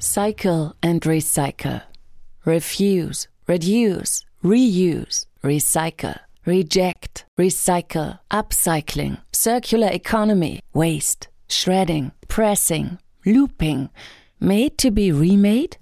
Cycle and recycle. Refuse, reduce, reuse, recycle. Reject, recycle, upcycling, circular economy, waste, shredding, pressing, looping. Made to be remade?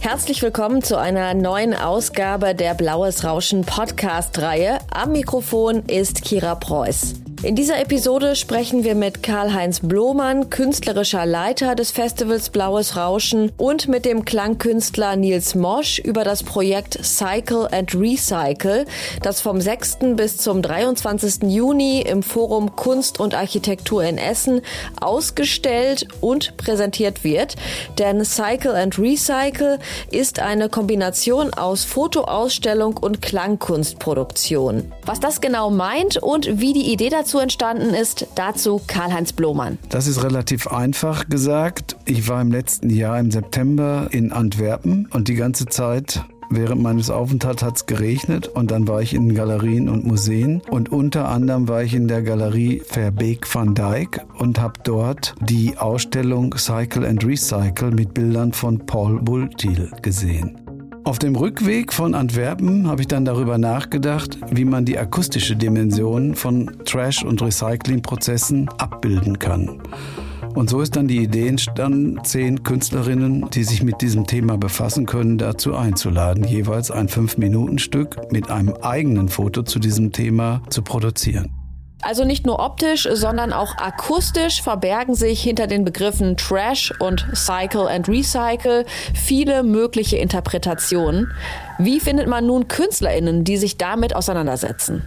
Herzlich willkommen zu einer neuen Ausgabe der Blaues Rauschen Podcast-Reihe. Am Mikrofon ist Kira Preuß. In dieser Episode sprechen wir mit Karl-Heinz Blomann, künstlerischer Leiter des Festivals Blaues Rauschen und mit dem Klangkünstler Nils Mosch über das Projekt Cycle and Recycle, das vom 6. bis zum 23. Juni im Forum Kunst und Architektur in Essen ausgestellt und präsentiert wird. Denn Cycle and Recycle ist eine Kombination aus Fotoausstellung und Klangkunstproduktion. Was das genau meint und wie die Idee dazu dazu entstanden ist, dazu Karl-Heinz Blomann. Das ist relativ einfach gesagt. Ich war im letzten Jahr im September in Antwerpen und die ganze Zeit Während meines Aufenthalts hat es geregnet und dann war ich in Galerien und Museen und unter anderem war ich in der Galerie Verbeek van Dijk und habe dort die Ausstellung Cycle and Recycle mit Bildern von Paul Bultil gesehen. Auf dem Rückweg von Antwerpen habe ich dann darüber nachgedacht, wie man die akustische Dimension von Trash- und Recyclingprozessen abbilden kann. Und so ist dann die Idee entstanden, zehn Künstlerinnen, die sich mit diesem Thema befassen können, dazu einzuladen, jeweils ein Fünf-Minuten-Stück mit einem eigenen Foto zu diesem Thema zu produzieren. Also nicht nur optisch, sondern auch akustisch verbergen sich hinter den Begriffen Trash und Cycle and Recycle viele mögliche Interpretationen. Wie findet man nun Künstlerinnen, die sich damit auseinandersetzen?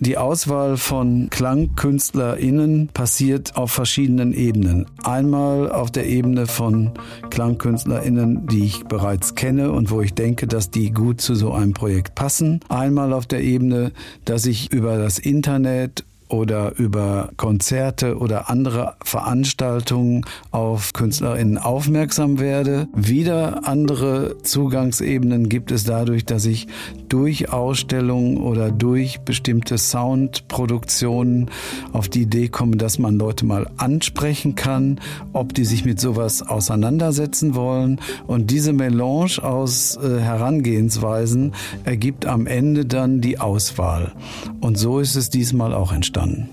Die Auswahl von KlangkünstlerInnen passiert auf verschiedenen Ebenen. Einmal auf der Ebene von KlangkünstlerInnen, die ich bereits kenne und wo ich denke, dass die gut zu so einem Projekt passen. Einmal auf der Ebene, dass ich über das Internet oder über Konzerte oder andere Veranstaltungen auf KünstlerInnen aufmerksam werde. Wieder andere Zugangsebenen gibt es dadurch, dass ich durch Ausstellungen oder durch bestimmte Soundproduktionen auf die Idee komme, dass man Leute mal ansprechen kann, ob die sich mit sowas auseinandersetzen wollen. Und diese Melange aus äh, Herangehensweisen ergibt am Ende dann die Auswahl. Und so ist es diesmal auch entstanden entstanden.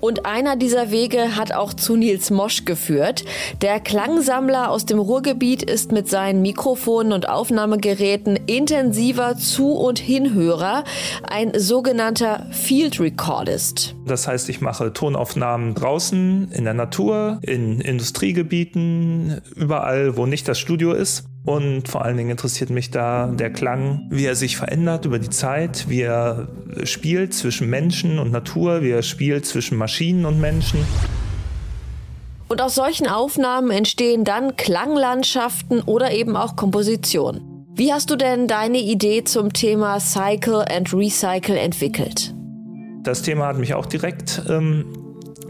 Und einer dieser Wege hat auch zu Nils Mosch geführt. Der Klangsammler aus dem Ruhrgebiet ist mit seinen Mikrofonen und Aufnahmegeräten intensiver Zu- und Hinhörer, ein sogenannter Field Recordist. Das heißt, ich mache Tonaufnahmen draußen, in der Natur, in Industriegebieten, überall, wo nicht das Studio ist. Und vor allen Dingen interessiert mich da der Klang, wie er sich verändert über die Zeit, wie er spielt zwischen Menschen und Natur, wie er spielt zwischen Maschinen und Menschen. Und aus solchen Aufnahmen entstehen dann Klanglandschaften oder eben auch Kompositionen. Wie hast du denn deine Idee zum Thema Cycle and Recycle entwickelt? Das Thema hat mich auch direkt ähm,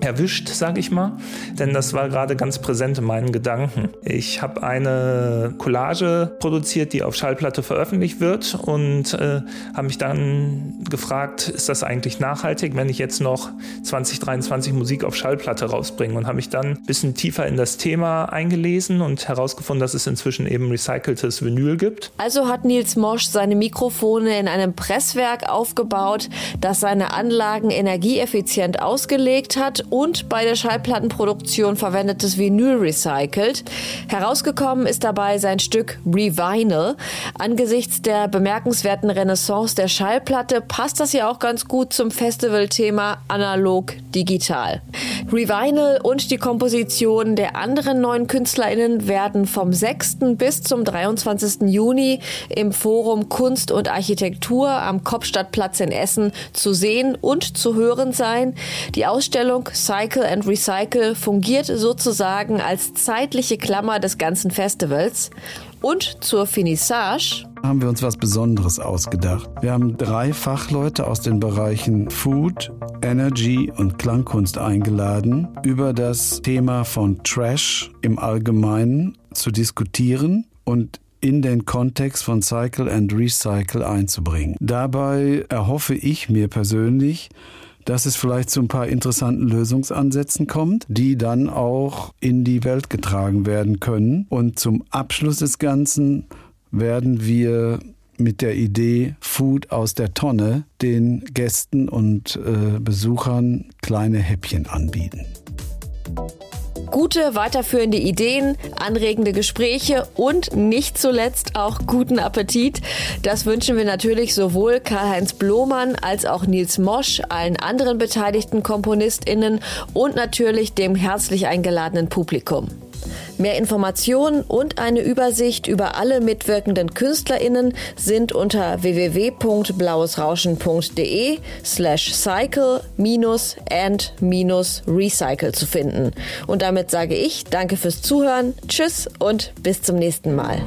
erwischt, sage ich mal, denn das war gerade ganz präsent in meinen Gedanken. Ich habe eine Collage produziert, die auf Schallplatte veröffentlicht wird und äh, habe mich dann gefragt, ist das eigentlich nachhaltig, wenn ich jetzt noch 2023 Musik auf Schallplatte rausbringe und habe mich dann ein bisschen tiefer in das Thema eingelesen und herausgefunden, dass es inzwischen eben recyceltes Vinyl gibt. Also hat Nils Mosch seine Mikrofone in einem Presswerk aufgebaut, das seine Anlagen energieeffizient ausgelegt hat und bei der Schallplattenproduktion verwendetes Vinyl recycelt. Herausgekommen ist dabei sein Stück Revinyl. Angesichts der bemerkenswerten Renaissance der Schallplatte passt das ja auch ganz gut zum Festivalthema analog digital. Revinyl und die Kompositionen der anderen neuen KünstlerInnen werden vom 6. bis zum 23. Juni im Forum Kunst und Architektur am Kopfstadtplatz in Essen zu sehen und zu hören sein. Die Ausstellung Cycle and Recycle fungiert sozusagen als zeitliche Klammer des ganzen Festivals. Und zur Finissage haben wir uns was Besonderes ausgedacht. Wir haben drei Fachleute aus den Bereichen Food, Energy und Klangkunst eingeladen, über das Thema von Trash im Allgemeinen zu diskutieren und in den Kontext von Cycle and Recycle einzubringen. Dabei erhoffe ich mir persönlich, dass es vielleicht zu ein paar interessanten Lösungsansätzen kommt, die dann auch in die Welt getragen werden können. Und zum Abschluss des Ganzen werden wir mit der Idee Food aus der Tonne den Gästen und äh, Besuchern kleine Häppchen anbieten. Gute weiterführende Ideen, anregende Gespräche und nicht zuletzt auch guten Appetit. Das wünschen wir natürlich sowohl Karl-Heinz Blomann als auch Nils Mosch, allen anderen beteiligten KomponistInnen und natürlich dem herzlich eingeladenen Publikum. Mehr Informationen und eine Übersicht über alle mitwirkenden KünstlerInnen sind unter www.blauesrauschen.de slash cycle minus and minus recycle zu finden. Und damit sage ich Danke fürs Zuhören, Tschüss und bis zum nächsten Mal.